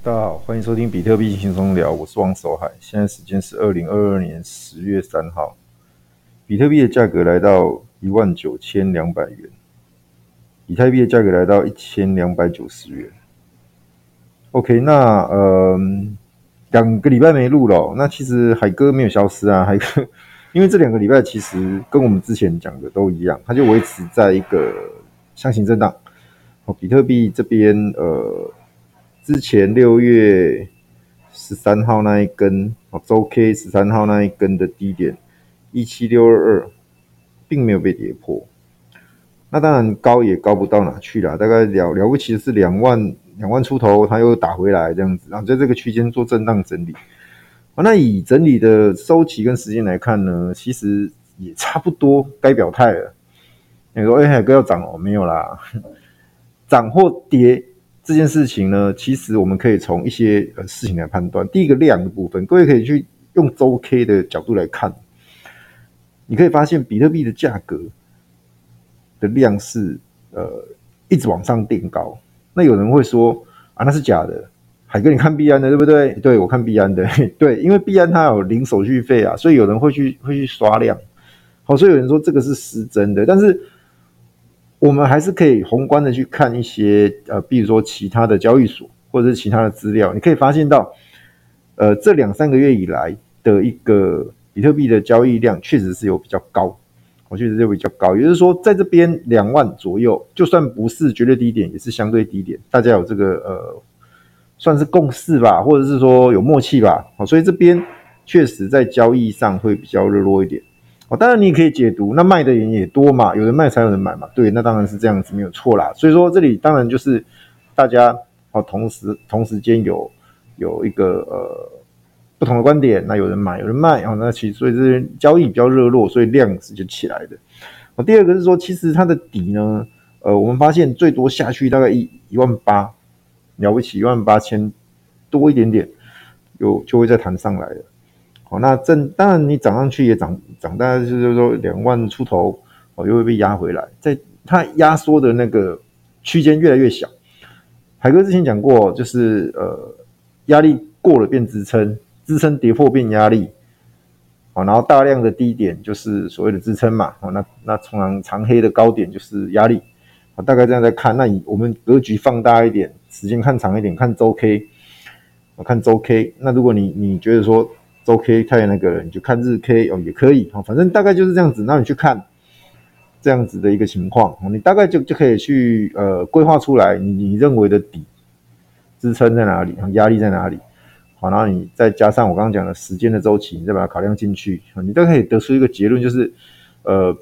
大家好，欢迎收听比特币轻松聊，我是王守海。现在时间是二零二二年十月三号，比特币的价格来到一万九千两百元，以太币的价格来到一千两百九十元。OK，那呃，两个礼拜没录了，那其实海哥没有消失啊，海哥，因为这两个礼拜其实跟我们之前讲的都一样，它就维持在一个箱型震荡。哦，比特币这边呃。之前六月十三号那一根哦，周 K 十三号那一根的低点一七六二二，并没有被跌破。那当然高也高不到哪去了，大概了了不起的是两万两万出头，它又打回来这样子，然后在这个区间做震荡整理。那以整理的周期跟时间来看呢，其实也差不多该表态了。你说哎，海哥要涨哦？没有啦，涨或跌。这件事情呢，其实我们可以从一些呃事情来判断。第一个量的部分，各位可以去用周 K 的角度来看，你可以发现比特币的价格的量是呃一直往上垫高。那有人会说啊，那是假的。海哥，你看币安的对不对？对，我看币安的，对，因为币安它有零手续费啊，所以有人会去会去刷量。好，所以有人说这个是失真的，但是。我们还是可以宏观的去看一些呃，比如说其他的交易所或者是其他的资料，你可以发现到，呃，这两三个月以来的一个比特币的交易量确实是有比较高，我觉得是有比较高，也就是说，在这边两万左右，就算不是绝对低点，也是相对低点，大家有这个呃，算是共识吧，或者是说有默契吧，好，所以这边确实在交易上会比较热络一点。哦，当然你也可以解读，那卖的人也多嘛，有人卖才有人买嘛，对，那当然是这样子，没有错啦。所以说这里当然就是大家哦，同时同时间有有一个呃不同的观点，那有人买有人卖，哦，那其实所以这些交易比较热络，所以量是就起来的。哦，第二个是说，其实它的底呢，呃，我们发现最多下去大概一一万八，了不起一万八千多一点点，有就会再弹上来了。哦，那正当然你涨上去也涨涨，大概就是说两万出头，哦，又会被压回来，在它压缩的那个区间越来越小。海哥之前讲过，就是呃压力过了变支撑，支撑跌破变压力，哦，然后大量的低点就是所谓的支撑嘛，哦，那那通常长黑的高点就是压力，哦，大概这样在看。那以我们格局放大一点，时间看长一点，看周 K，我看周 K。那如果你你觉得说，周 K 看那个，你就看日 K 哦，也可以，反正大概就是这样子。那你去看这样子的一个情况，你大概就就可以去呃规划出来你，你认为的底支撑在哪里，压力在哪里，好，然后你再加上我刚刚讲的时间的周期，你再把它考量进去，你都可以得出一个结论，就是呃，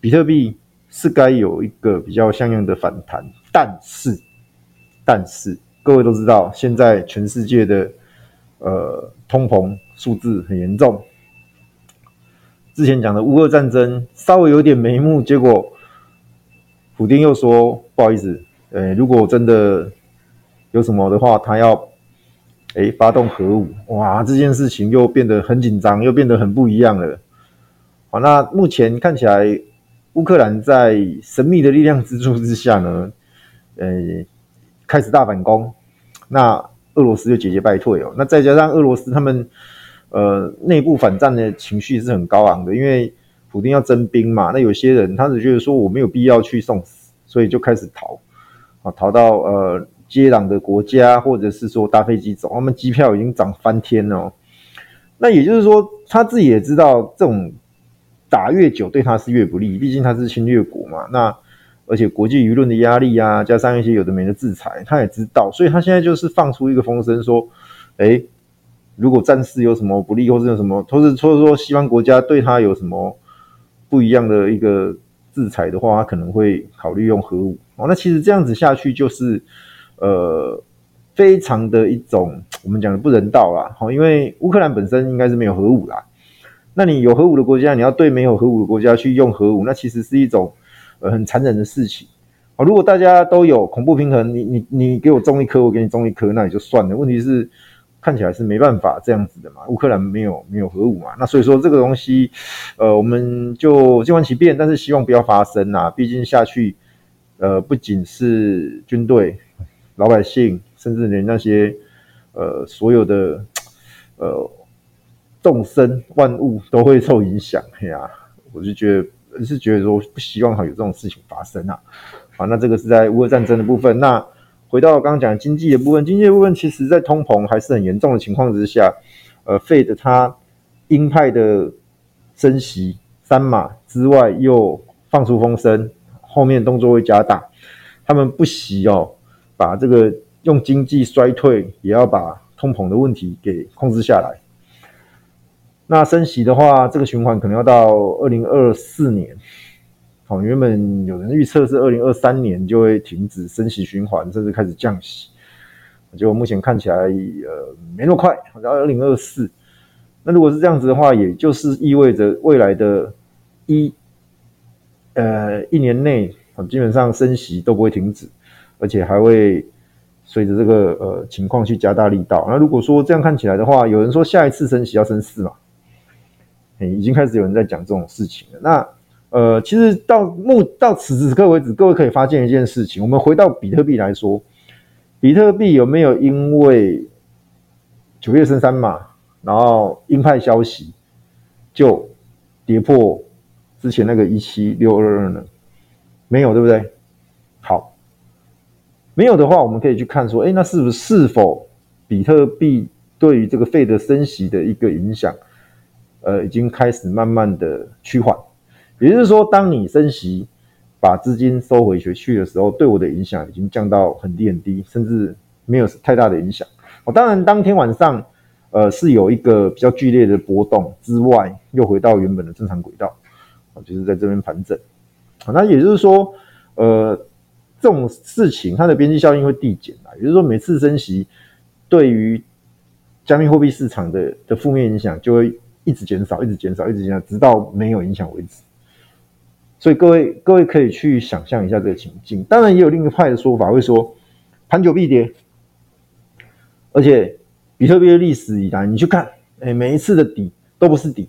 比特币是该有一个比较像样的反弹，但是但是各位都知道，现在全世界的呃通膨。数字很严重。之前讲的乌俄战争稍微有点眉目，结果普丁又说不好意思，呃，如果真的有什么的话，他要诶发动核武，哇，这件事情又变得很紧张，又变得很不一样了。好，那目前看起来，乌克兰在神秘的力量支柱之下呢，呃，开始大反攻，那俄罗斯就节节败退哦。那再加上俄罗斯他们。呃，内部反战的情绪是很高昂的，因为普丁要征兵嘛。那有些人他只觉得说我没有必要去送死，所以就开始逃，啊，逃到呃接壤的国家，或者是说搭飞机走。他们机票已经涨翻天了。那也就是说，他自己也知道这种打越久对他是越不利，毕竟他是侵略国嘛。那而且国际舆论的压力啊，加上一些有的没的制裁，他也知道，所以他现在就是放出一个风声说，哎。如果战事有什么不利，或者有什么，或者说西方国家对他有什么不一样的一个制裁的话，他可能会考虑用核武。哦，那其实这样子下去就是呃非常的一种我们讲的不人道啦。好，因为乌克兰本身应该是没有核武啦。那你有核武的国家，你要对没有核武的国家去用核武，那其实是一种呃很残忍的事情。啊，如果大家都有恐怖平衡，你你你给我种一颗，我给你种一颗，那也就算了。问题是。看起来是没办法这样子的嘛，乌克兰没有没有核武嘛，那所以说这个东西，呃，我们就静观其变，但是希望不要发生啊。毕竟下去，呃，不仅是军队、老百姓，甚至连那些呃所有的呃众生万物都会受影响。哎呀，我就觉得是觉得说不希望有这种事情发生啊。好，那这个是在乌俄战争的部分。那回到刚刚讲经济的部分，经济的部分其实在通膨还是很严重的情况之下，呃，Fed 它鹰派的升息三码之外，又放出风声，后面动作会加大。他们不惜哦，把这个用经济衰退也要把通膨的问题给控制下来。那升息的话，这个循环可能要到二零二四年。好，原本有人预测是二零二三年就会停止升息循环，甚至开始降息。结果目前看起来，呃，没那么快，好像二零二四。那如果是这样子的话，也就是意味着未来的一呃一年内，基本上升息都不会停止，而且还会随着这个呃情况去加大力道。那如果说这样看起来的话，有人说下一次升息要升四嘛？已经开始有人在讲这种事情了。那呃，其实到目到此时此刻为止，各位可以发现一件事情。我们回到比特币来说，比特币有没有因为九月升三嘛，然后鹰派消息就跌破之前那个一七六二二呢？没有，对不对？好，没有的话，我们可以去看说，哎，那是不是是否比特币对于这个 Fed 升息的一个影响，呃，已经开始慢慢的趋缓？也就是说，当你升息，把资金收回去去的时候，对我的影响已经降到很低很低，甚至没有太大的影响。哦，当然，当天晚上，呃，是有一个比较剧烈的波动之外，又回到原本的正常轨道，啊，就是在这边盘整。那也就是说，呃，这种事情它的边际效应会递减啊。也就是说，每次升息对于加密货币市场的的负面影响就会一直减少，一直减少，一直减少，直到没有影响为止。所以各位各位可以去想象一下这个情境，当然也有另一派的说法，会说盘久必跌，而且比特币的历史以来，你去看，哎，每一次的底都不是底，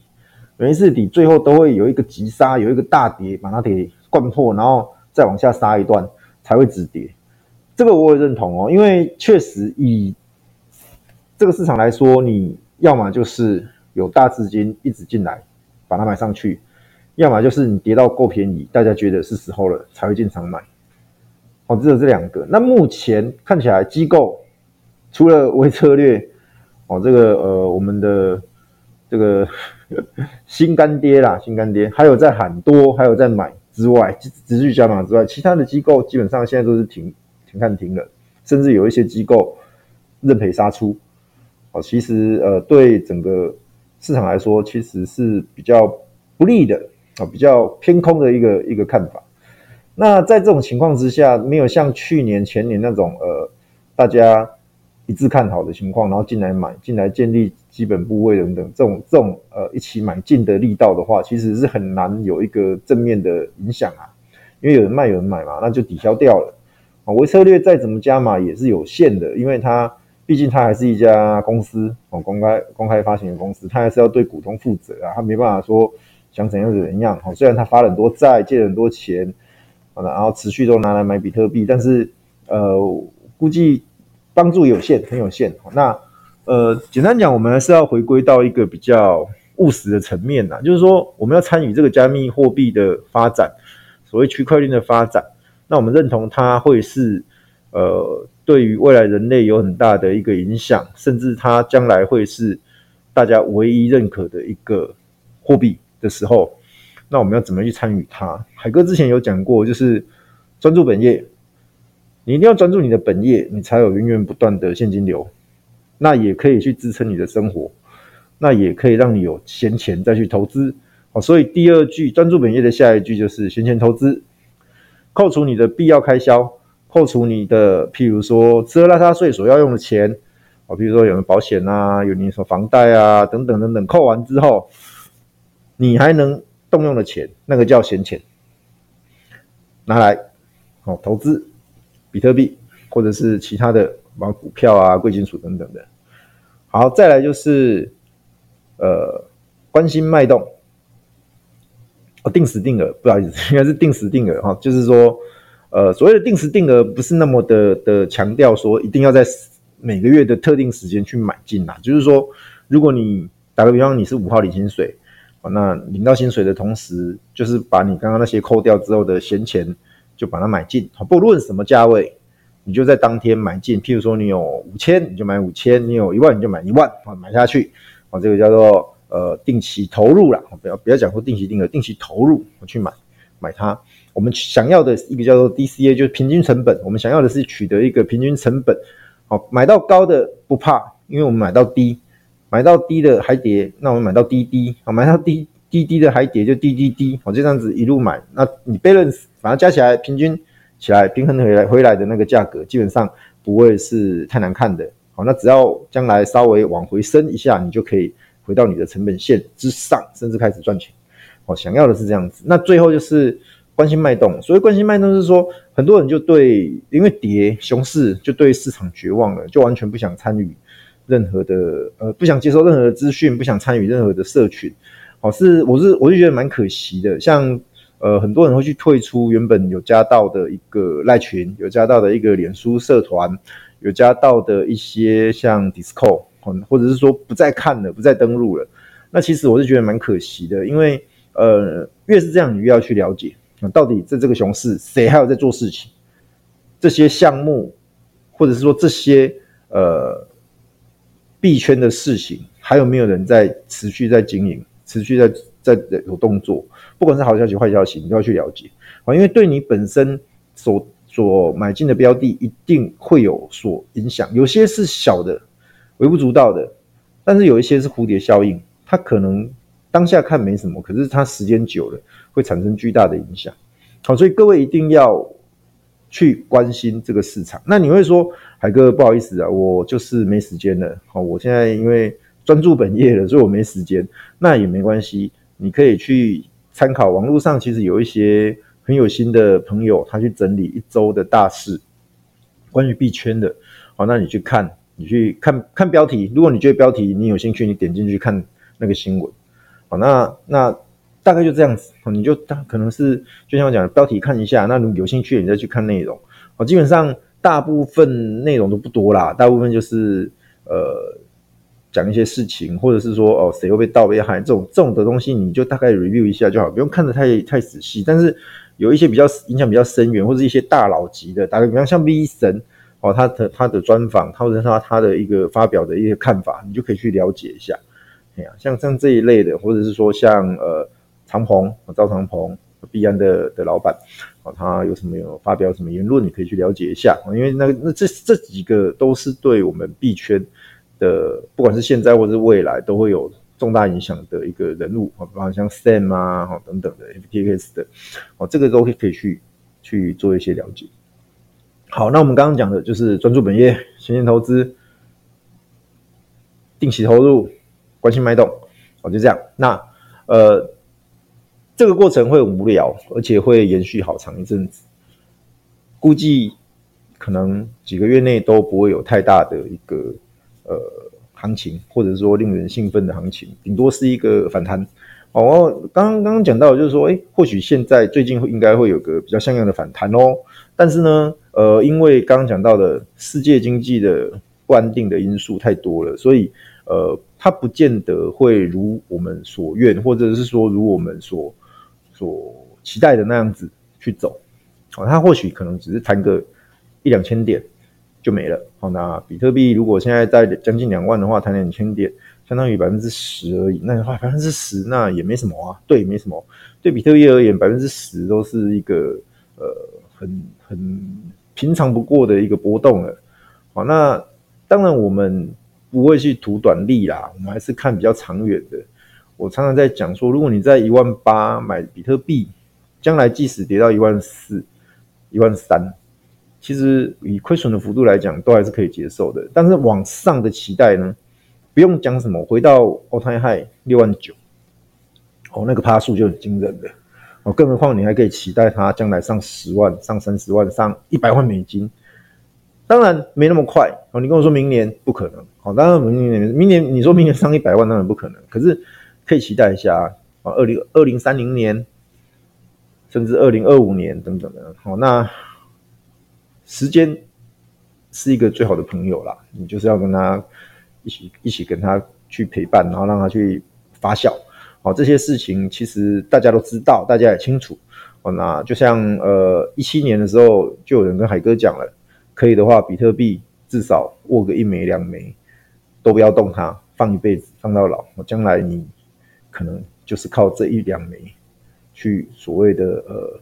每一次底最后都会有一个急杀，有一个大跌把它给灌破，然后再往下杀一段才会止跌。这个我也认同哦，因为确实以这个市场来说，你要么就是有大资金一直进来把它买上去。要么就是你跌到够便宜，大家觉得是时候了才会进场买。哦，只有这两个。那目前看起来，机构除了微策略，哦，这个呃，我们的这个 新干爹啦，新干爹，还有在喊多，还有在买之外，持续加码之外，其他的机构基本上现在都是停停看停了，甚至有一些机构认赔杀出。哦，其实呃，对整个市场来说，其实是比较不利的。啊，比较偏空的一个一个看法。那在这种情况之下，没有像去年、前年那种呃，大家一致看好的情况，然后进来买、进来建立基本部位等等这种这种呃一起买进的力道的话，其实是很难有一个正面的影响啊。因为有人卖、有人买嘛，那就抵消掉了。啊，微策略再怎么加码也是有限的，因为它毕竟它还是一家公司哦，公开公开发行的公司，它还是要对股东负责啊，它没办法说。想怎样就怎样，好，虽然他发了很多债，借了很多钱，好的，然后持续都拿来买比特币，但是呃，估计帮助有限，很有限。那呃，简单讲，我们还是要回归到一个比较务实的层面呐，就是说，我们要参与这个加密货币的发展，所谓区块链的发展，那我们认同它会是呃，对于未来人类有很大的一个影响，甚至它将来会是大家唯一认可的一个货币。的时候，那我们要怎么去参与它？海哥之前有讲过，就是专注本业，你一定要专注你的本业，你才有源源不断的现金流，那也可以去支撑你的生活，那也可以让你有闲钱再去投资。好，所以第二句专注本业的下一句就是闲钱投资，扣除你的必要开销，扣除你的譬如说吃喝拉撒睡所要用的钱，啊，比如说有的保险啊，有你说房贷啊等等等等，扣完之后。你还能动用的钱，那个叫闲钱，拿来哦投资比特币或者是其他的，包括股票啊、贵金属等等的。好，再来就是呃关心脉动哦，定时定额，不好意思，应该是定时定额哈，就是说呃所谓的定时定额不是那么的的强调说一定要在每个月的特定时间去买进啦。就是说，如果你打个比方，你是五号领薪水，那领到薪水的同时，就是把你刚刚那些扣掉之后的闲钱，就把它买进。不论什么价位，你就在当天买进。譬如说，你有五千，你就买五千；你有一万，你就买一万，啊，买下去。啊，这个叫做呃定期投入啦，不要不要讲说定期定额，定期投入我去买买它。我们想要的一个叫做 DCA，就是平均成本。我们想要的是取得一个平均成本。好，买到高的不怕，因为我们买到低，买到低的还跌，那我们买到低低，好，买到低低低的还跌就低低低，好，就这样子一路买。那你 balance 反正加起来平均起来平衡回来回来的那个价格，基本上不会是太难看的。好，那只要将来稍微往回升一下，你就可以回到你的成本线之上，甚至开始赚钱。好，想要的是这样子。那最后就是关心脉动。所谓关心脉动，是说很多人就对因为跌熊市就对市场绝望了，就完全不想参与任何的呃，不想接受任何的资讯，不想参与任何的社群。好，是我是我就觉得蛮可惜的。像呃很多人会去退出原本有加到的一个赖群，有加到的一个脸书社团。有加到的一些像 Discord，或者是说不再看了，不再登录了。那其实我是觉得蛮可惜的，因为呃，越是这样，你越要去了解，到底在这个熊市谁还有在做事情，这些项目，或者是说这些呃币圈的事情，还有没有人在持续在经营，持续在在有动作？不管是好消息坏消息，你都要去了解啊，因为对你本身所所买进的标的一定会有所影响，有些是小的、微不足道的，但是有一些是蝴蝶效应，它可能当下看没什么，可是它时间久了会产生巨大的影响。好，所以各位一定要去关心这个市场。那你会说，海哥不好意思啊，我就是没时间了。好，我现在因为专注本业了，所以我没时间。那也没关系，你可以去参考网络上，其实有一些。很有心的朋友，他去整理一周的大事，关于币圈的，好，那你去看，你去看看标题。如果你觉得标题你有兴趣，你点进去看那个新闻，好，那那大概就这样子，你就大可能是就像我讲的标题看一下，那你有兴趣你再去看内容，好，基本上大部分内容都不多啦，大部分就是呃讲一些事情，或者是说哦谁会被盗被害这种这种的东西，你就大概 review 一下就好，不用看得太太仔细，但是。有一些比较影响比较深远，或者一些大佬级的，打个比方，像 V 神哦，他的他的专访，或者他他的一个发表的一些看法，你就可以去了解一下。哎呀，像像这一类的，或者是说像呃长鹏赵长鹏币安的的老板他有什么有发表什么言论，你可以去了解一下。因为那那这这几个都是对我们币圈的，不管是现在或者是未来，都会有。重大影响的一个人物啊，比方像 Sam 啊，等等的 FTX 的，哦，这个都可以去去做一些了解。好，那我们刚刚讲的就是专注本业、闲钱投资、定期投入、关心脉动，哦，就这样。那呃，这个过程会很无聊，而且会延续好长一阵子，估计可能几个月内都不会有太大的一个呃。行情，或者说令人兴奋的行情，顶多是一个反弹。哦，刚刚刚讲到，就是说，诶，或许现在最近会应该会有个比较像样的反弹哦。但是呢，呃，因为刚刚讲到的世界经济的不安定的因素太多了，所以呃，它不见得会如我们所愿，或者是说如我们所所期待的那样子去走。哦，它或许可能只是弹个一两千点。就没了。好，那比特币如果现在在将近两万的话，弹两千点，相当于百分之十而已。那的话，百分之十那也没什么啊。对，没什么。对比特币而言，百分之十都是一个呃很很平常不过的一个波动了。好，那当然我们不会去图短利啦，我们还是看比较长远的。我常常在讲说，如果你在一万八买比特币，将来即使跌到一万四、一万三。其实以亏损的幅度来讲，都还是可以接受的。但是往上的期待呢，不用讲什么，回到 all time high 六万九，哦，那个趴数就很惊人的哦。更何况你还可以期待它将来上十万、上三十万、上一百万美金。当然没那么快哦。你跟我说明年不可能，好，当然明年明年你说明年上一百万当然不可能，可是可以期待一下啊，二零二零三零年，甚至二零二五年等等的。好，那。时间是一个最好的朋友啦，你就是要跟他一起一起跟他去陪伴，然后让他去发酵。好，这些事情其实大家都知道，大家也清楚。哦，那就像呃一七年的时候，就有人跟海哥讲了，可以的话，比特币至少握个一枚两枚，都不要动它，放一辈子，放到老。我将来你可能就是靠这一两枚去所谓的呃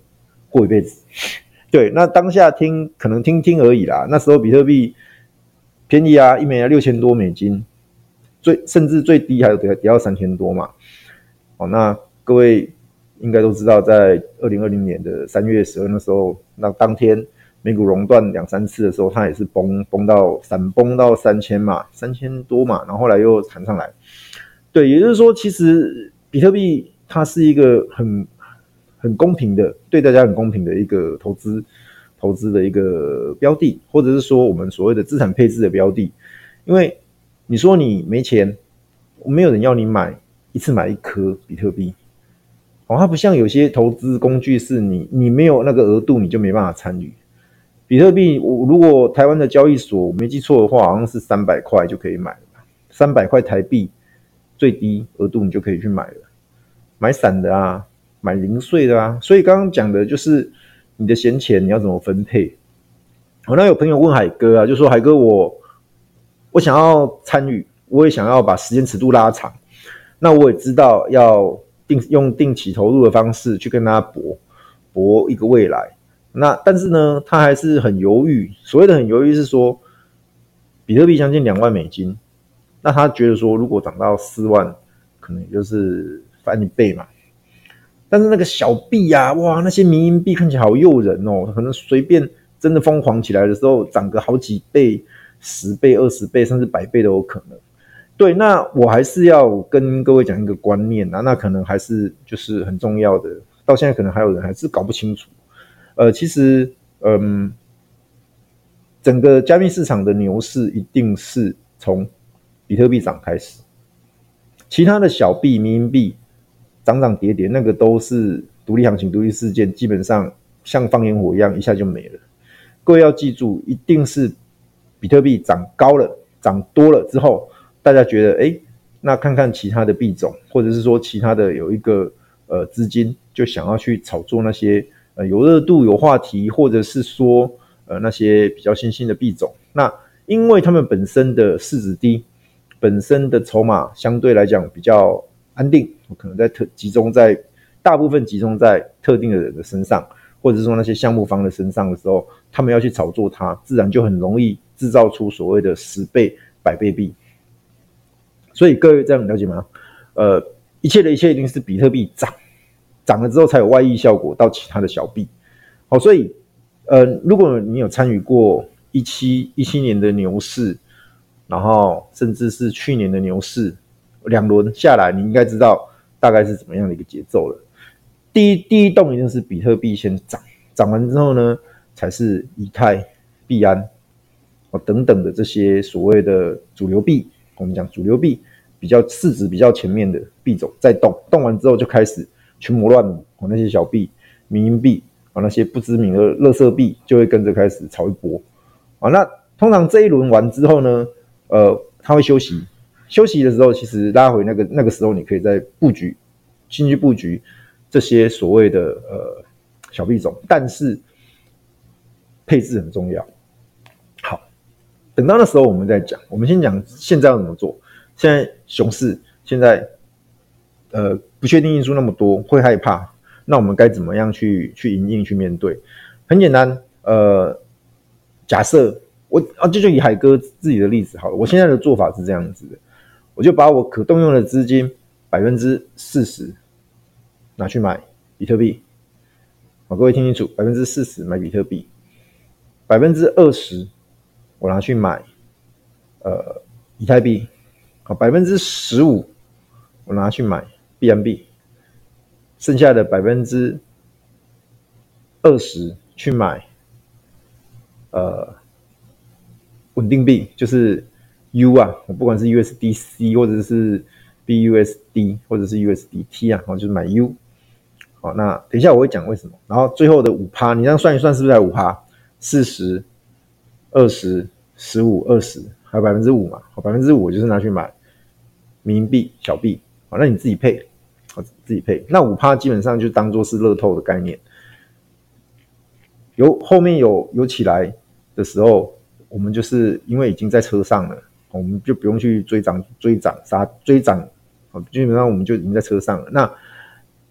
过一辈子。对，那当下听可能听听而已啦。那时候比特币便宜啊，一枚要六千多美金，最甚至最低还有得跌到三千多嘛。哦，那各位应该都知道，在二零二零年的三月十二那时候，那当天美股熔断两三次的时候，它也是崩崩到闪崩到三千嘛，三千多嘛，然后后来又弹上来。对，也就是说，其实比特币它是一个很。很公平的，对大家很公平的一个投资投资的一个标的，或者是说我们所谓的资产配置的标的。因为你说你没钱，没有人要你买一次买一颗比特币哦，它不像有些投资工具是你你没有那个额度你就没办法参与。比特币，我如果台湾的交易所我没记错的话，好像是三百块就可以买了，三百块台币最低额度你就可以去买了，买散的啊。买零碎的啊，所以刚刚讲的就是你的闲钱你要怎么分配。我那有朋友问海哥啊，就说海哥我我想要参与，我也想要把时间尺度拉长，那我也知道要定用定期投入的方式去跟他搏搏一个未来。那但是呢，他还是很犹豫。所谓的很犹豫是说，比特币将近两万美金，那他觉得说如果涨到四万，可能就是翻一倍嘛。但是那个小币呀、啊，哇，那些民营币看起来好诱人哦，可能随便真的疯狂起来的时候，涨个好几倍、十倍、二十倍，甚至百倍都有可能。对，那我还是要跟各位讲一个观念啊，那可能还是就是很重要的。到现在可能还有人还是搞不清楚。呃，其实，嗯，整个加密市场的牛市一定是从比特币涨开始，其他的小币、民营币。涨涨跌跌，那个都是独立行情、独立事件，基本上像放烟火一样，一下就没了。各位要记住，一定是比特币涨高了、涨多了之后，大家觉得，哎，那看看其他的币种，或者是说其他的有一个呃资金，就想要去炒作那些呃有热度、有话题，或者是说呃那些比较新兴的币种。那因为他们本身的市值低，本身的筹码相对来讲比较安定。可能在特集中在大部分集中在特定的人的身上，或者是说那些项目方的身上的时候，他们要去炒作它，自然就很容易制造出所谓的十倍、百倍币。所以各位这样了解吗？呃，一切的一切一定是比特币涨，涨了之后才有外溢效果到其他的小币。好，所以呃，如果你有参与过一七一七年的牛市，然后甚至是去年的牛市。两轮下来，你应该知道大概是怎么样的一个节奏了。第一，第一动一定是比特币先涨，涨完之后呢，才是以太、币安哦等等的这些所谓的主流币。我们讲主流币比较市值比较前面的币种在动，动完之后就开始群魔乱舞哦，那些小币、民营币啊，那些不知名的垃圾币就会跟着开始炒一波啊。那通常这一轮完之后呢，呃，他会休息。休息的时候，其实拉回那个那个时候，你可以再布局，进去布局这些所谓的呃小币种，但是配置很重要。好，等到那时候我们再讲。我们先讲现在要怎么做。现在熊市，现在呃不确定因素那么多，会害怕。那我们该怎么样去去迎应去面对？很简单，呃，假设我啊，就就以海哥自己的例子好了。我现在的做法是这样子的。我就把我可动用的资金百分之四十拿去买比特币，好，各位听清楚，百分之四十买比特币，百分之二十我拿去买呃以太币，好，百分之十五我拿去买 B M B，剩下的百分之二十去买呃稳定币，就是。U 啊，不管是 USDC 或者是 BUSD 或者是 USDT 啊，我就是买 U。好，那等一下我会讲为什么。然后最后的五趴，你这样算一算，是不是才五趴？四十、二十、十五、二十，还有百分之五嘛，好，百分之五就是拿去买民币、小币，好，那你自己配，好，自己配，那五趴基本上就当做是乐透的概念，有后面有有起来的时候，我们就是因为已经在车上了，我们就不用去追涨、追涨、杀、追涨，好，基本上我们就已经在车上了，那。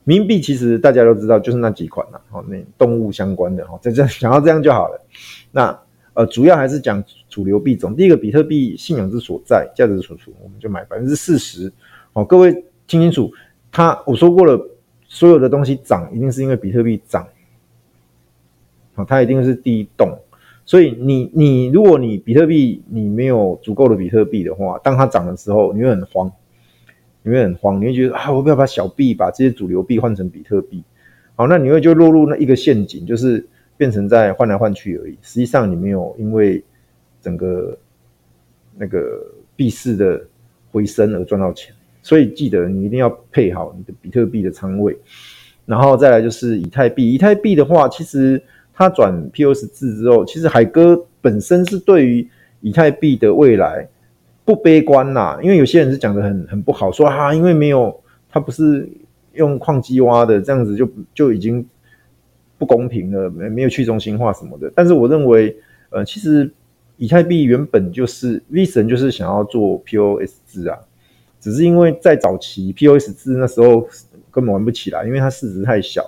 民币其实大家都知道，就是那几款啦，好，那动物相关的哈，这这想要这样就好了。那呃，主要还是讲主流币种。第一个，比特币信仰之所在，价值所处，我们就买百分之四十。好，各位听清楚，他我说过了，所有的东西涨，一定是因为比特币涨，好，它一定是第一动。所以你你如果你比特币你没有足够的比特币的话，当它涨的时候，你会很慌。你会很慌，你会觉得啊，我不要把小币把这些主流币换成比特币，好，那你会就落入那一个陷阱，就是变成在换来换去而已。实际上你没有因为整个那个币市的回升而赚到钱，所以记得你一定要配好你的比特币的仓位，然后再来就是以太币。以太币的话，其实他转 POS 制之后，其实海哥本身是对于以太币的未来。不悲观啦，因为有些人是讲的很很不好，说、啊，因为没有他不是用矿机挖的，这样子就就已经不公平了，没没有去中心化什么的。但是我认为，呃，其实以太币原本就是 V 神就是想要做 POS 制啊，只是因为在早期 POS 制那时候根本玩不起来，因为它市值太小，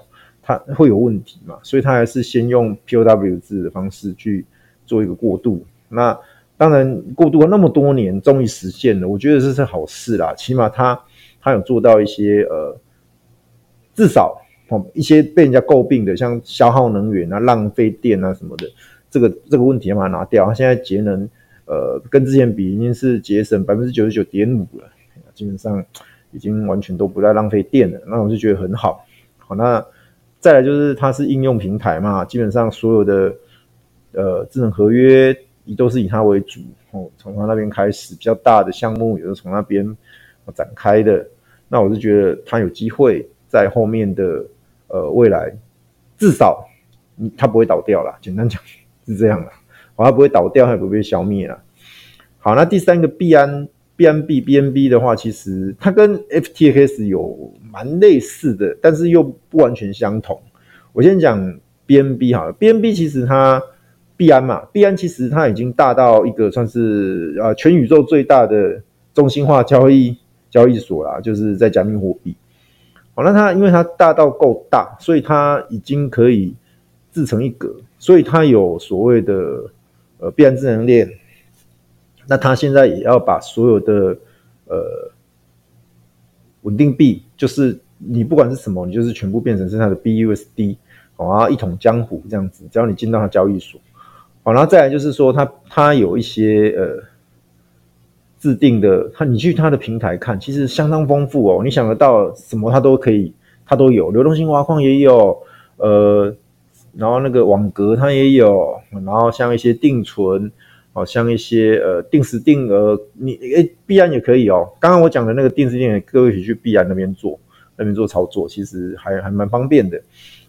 它会有问题嘛，所以他还是先用 POW 制的方式去做一个过渡。那当然，过渡了那么多年，终于实现了，我觉得这是好事啦。起码他他有做到一些呃，至少哦一些被人家诟病的，像消耗能源啊、浪费电啊什么的，这个这个问题要把它拿掉。他现在节能呃跟之前比已经是节省百分之九十九点五了，基本上已经完全都不再浪费电了。那我就觉得很好。好，那再来就是它是应用平台嘛，基本上所有的呃智能合约。都是以它为主哦，从它那边开始比较大的项目，也是从那边展开的。那我是觉得它有机会在后面的呃未来，至少它不会倒掉啦。简单讲是这样的，它不会倒掉，它也不会被消灭啦。好，那第三个币安 Bnb Bnb 的话，其实它跟 FTX 有蛮类似的，但是又不完全相同。我先讲 BNB 好了，BNB 其实它。币安嘛，币安其实它已经大到一个算是呃全宇宙最大的中心化交易交易所啦，就是在加密货币。好，那它因为它大到够大，所以它已经可以自成一格，所以它有所谓的呃币安智能链。那他现在也要把所有的呃稳定币，就是你不管是什么，你就是全部变成是它的 BUSD，好啊，一统江湖这样子，只要你进到它交易所。好，然后再来就是说，它它有一些呃制定的，它你去它的平台看，其实相当丰富哦。你想得到什么，它都可以，它都有。流动性挖矿也有，呃，然后那个网格它也有，然后像一些定存，好像一些呃定时定额，你诶币安也可以哦。刚刚我讲的那个定时定额，各位可以去币安那边做，那边做操作，其实还还蛮方便的。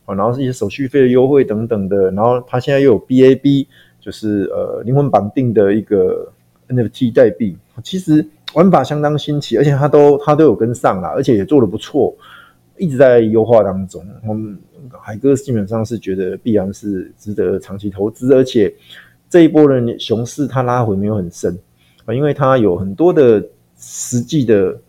哦，然后是一些手续费的优惠等等的，然后它现在又有 BAB。就是呃灵魂绑定的一个 NFT 代币，其实玩法相当新奇，而且它都它都有跟上啦，而且也做的不错，一直在优化当中。我们海哥基本上是觉得币安是值得长期投资，而且这一波的熊市它拉回没有很深啊，因为它有很多的实际的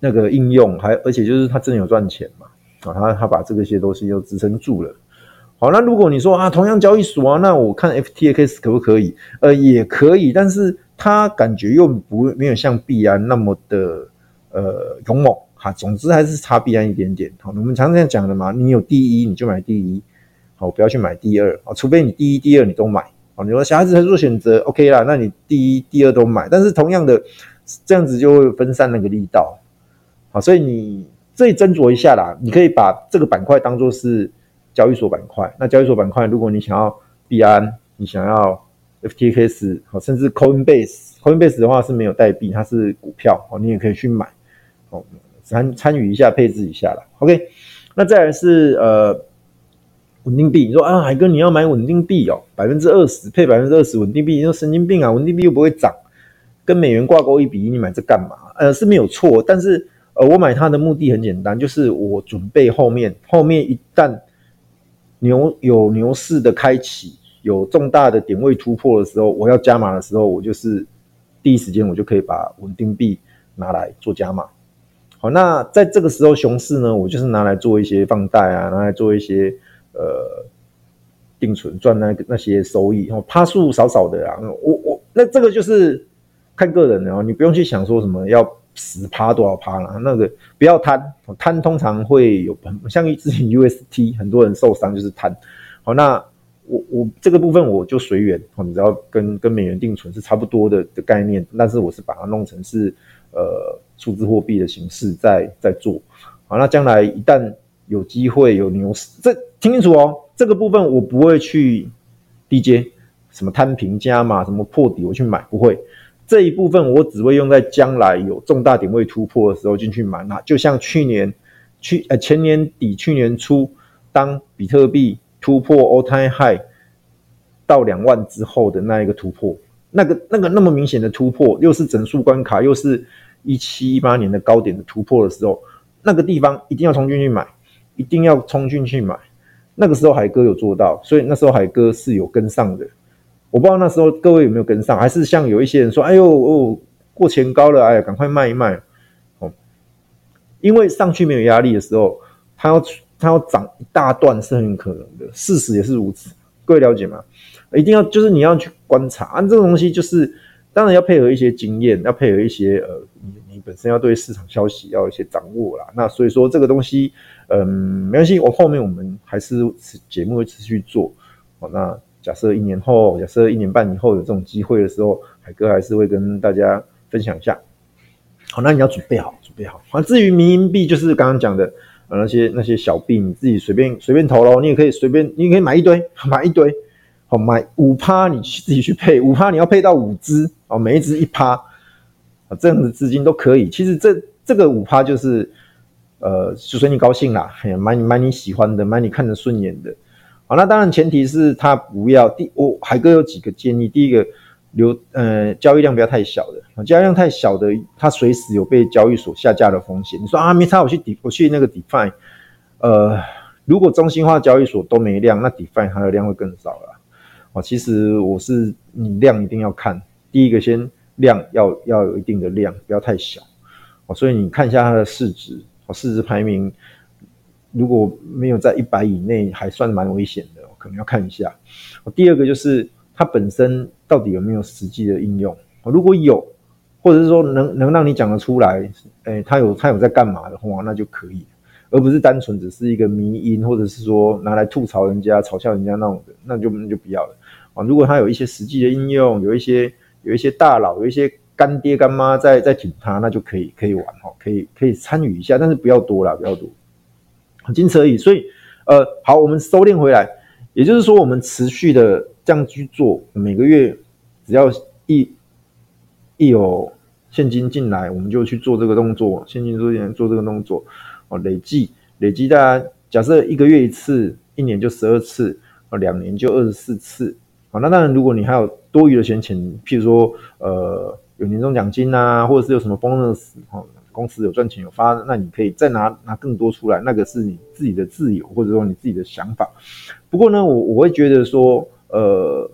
那个应用，还而且就是它真的有赚钱嘛啊，它它把这个些东西又支撑住了。好，那如果你说啊，同样交易所啊，那我看 FTX 可不可以？呃，也可以，但是它感觉又不没有像币安那么的呃勇猛哈。总之还是差币安一点点。好，我们常常讲的嘛，你有第一你就买第一，我，不要去买第二啊，除非你第一、第二你都买。好，你说小孩子在做选择，OK 啦，那你第一、第二都买，但是同样的这样子就会分散那个力道。好，所以你这斟酌一下啦，你可以把这个板块当做是。交易所板块，那交易所板块，如果你想要币安，你想要 FTX，好，甚至 Coinbase，Coinbase 的话是没有代币，它是股票，哦，你也可以去买，哦，参参与一下，配置一下啦。OK，那再来是呃稳定币，你说啊，海哥你要买稳定币哦，百分之二十配百分之二十稳定币，你说神经病啊，稳定币又不会涨，跟美元挂钩一比一，你买这干嘛？呃，是没有错，但是呃，我买它的目的很简单，就是我准备后面后面一旦牛有牛市的开启，有重大的点位突破的时候，我要加码的时候，我就是第一时间我就可以把稳定币拿来做加码。好，那在这个时候熊市呢，我就是拿来做一些放贷啊，拿来做一些。呃，定存赚那那些收益，哦，趴数少少的啊，我我那这个就是看个人的哦，你不用去想说什么要十趴多少趴啦，那个不要贪，贪通常会有像之前 UST 很多人受伤就是贪，好，那我我这个部分我就随缘，你只要跟跟美元定存是差不多的的概念，但是我是把它弄成是呃数字货币的形式在在做，好，那将来一旦有机会有牛市，这听清楚哦。这个部分我不会去低接，什么摊平加码，什么破底我去买，不会。这一部分我只会用在将来有重大点位突破的时候进去买。那就像去年去呃前年底去年初，当比特币突破 all time high 到两万之后的那一个突破，那个那个那么明显的突破，又是整数关卡，又是一七一八年的高点的突破的时候，那个地方一定要冲进去买。一定要冲进去买，那个时候海哥有做到，所以那时候海哥是有跟上的。我不知道那时候各位有没有跟上，还是像有一些人说：“哎呦哦，过前高了，哎呀，赶快卖一卖。”哦，因为上去没有压力的时候，它要它要涨一大段是很可能的，事实也是如此。各位了解吗？一定要就是你要去观察啊，这个东西就是当然要配合一些经验，要配合一些呃。你你本身要对市场消息要一些掌握啦，那所以说这个东西，嗯，没关系，我后面我们还是节目会持续做。好，那假设一年后，假设一年半以后有这种机会的时候，海哥还是会跟大家分享一下。好，那你要准备好，准备好。好，至于民营币，就是刚刚讲的那些那些小币，你自己随便随便投咯，你也可以随便，你也可以买一堆，买一堆。好，买五趴，你自己去配五趴，你要配到五只哦，每一只一趴。啊，这样的资金都可以。其实这这个五趴就是，呃，就随你高兴啦，买你买你喜欢的，买你看得顺眼的。好，那当然前提是他不要第，我海哥有几个建议。第一个，流呃交易量不要太小的，交易量太小的，它随时有被交易所下架的风险。你说啊，没差，我去 D 我去那个 DeFi，呃，如果中心化交易所都没量，那 DeFi 它的量会更少了。哦，其实我是你量一定要看，第一个先。量要要有一定的量，不要太小哦。所以你看一下它的市值，哦市值排名如果没有在一百以内，还算蛮危险的，可能要看一下。第二个就是它本身到底有没有实际的应用？如果有，或者是说能能让你讲得出来，哎，它有它有在干嘛的话，那就可以，而不是单纯只是一个迷因，或者是说拿来吐槽人家、嘲笑人家那种的，那就那就不要了啊。如果它有一些实际的应用，有一些。有一些大佬，有一些干爹干妈在在挺他，那就可以可以玩哈，可以可以参与一下，但是不要多啦，不要多，仅此而已。所以，呃，好，我们收敛回来，也就是说，我们持续的这样去做，每个月只要一一有现金进来，我们就去做这个动作，现金做进做这个动作，哦，累计累计，大家假设一个月一次，一年就十二次，哦，两年就二十四次。好，那当然，如果你还有多余的闲钱，譬如说，呃，有年终奖金啊，或者是有什么 bonus，哈，公司有赚钱有发，那你可以再拿拿更多出来，那个是你自己的自由，或者说你自己的想法。不过呢，我我会觉得说，呃，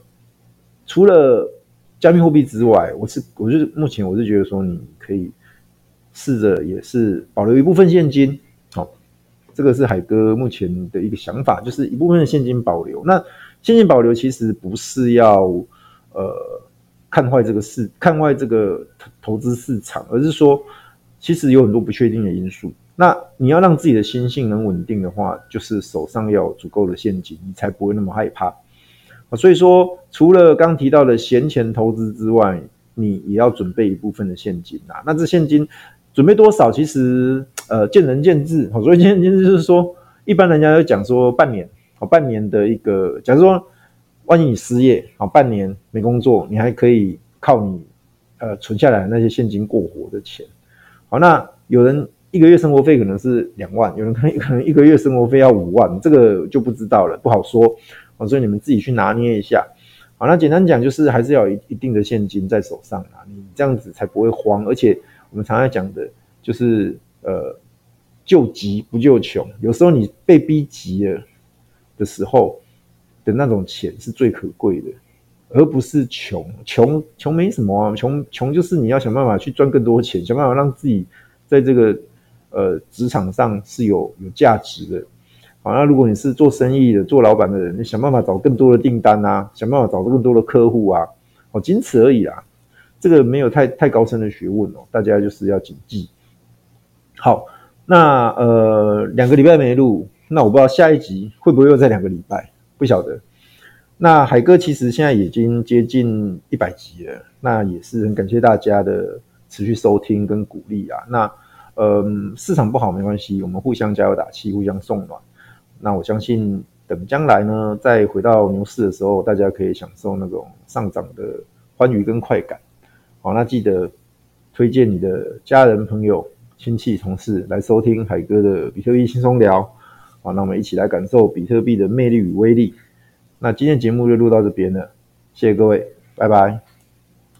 除了加密货币之外，我是我就是目前我是觉得说，你可以试着也是保留一部分现金，好，这个是海哥目前的一个想法，就是一部分的现金保留。那现金保留其实不是要呃看坏这个市，看坏这个投资市场，而是说其实有很多不确定的因素。那你要让自己的心性能稳定的话，就是手上要有足够的现金，你才不会那么害怕。所以说，除了刚提到的闲钱投资之外，你也要准备一部分的现金啊。那这现金准备多少，其实呃见仁见智。所以见仁见智就是说，一般人家要讲说半年。哦，半年的一个，假如说，万一你失业，好，半年没工作，你还可以靠你呃存下来的那些现金过活的钱。好，那有人一个月生活费可能是两万，有人可能可能一个月生活费要五万，这个就不知道了，不好说啊。所以你们自己去拿捏一下。好，那简单讲就是还是要有一一定的现金在手上啊，你这样子才不会慌。而且我们常常讲的就是呃，救急不救穷，有时候你被逼急了的时候的那种钱是最可贵的，而不是穷。穷穷没什么啊，穷穷就是你要想办法去赚更多钱，想办法让自己在这个呃职场上是有有价值的。好，那如果你是做生意的、做老板的人，你想办法找更多的订单啊，想办法找更多的客户啊，哦，仅此而已啦。这个没有太太高深的学问哦，大家就是要谨记。好，那呃两个礼拜没录，那我不知道下一集会不会又再两个礼拜，不晓得。那海哥其实现在已经接近一百集了，那也是很感谢大家的持续收听跟鼓励啊。那呃市场不好没关系，我们互相加油打气，互相送暖。那我相信，等将来呢，再回到牛市的时候，大家可以享受那种上涨的欢愉跟快感。好，那记得推荐你的家人、朋友、亲戚、同事来收听海哥的比特币轻松聊。好，那我们一起来感受比特币的魅力与威力。那今天节目就录到这边了，谢谢各位，拜拜。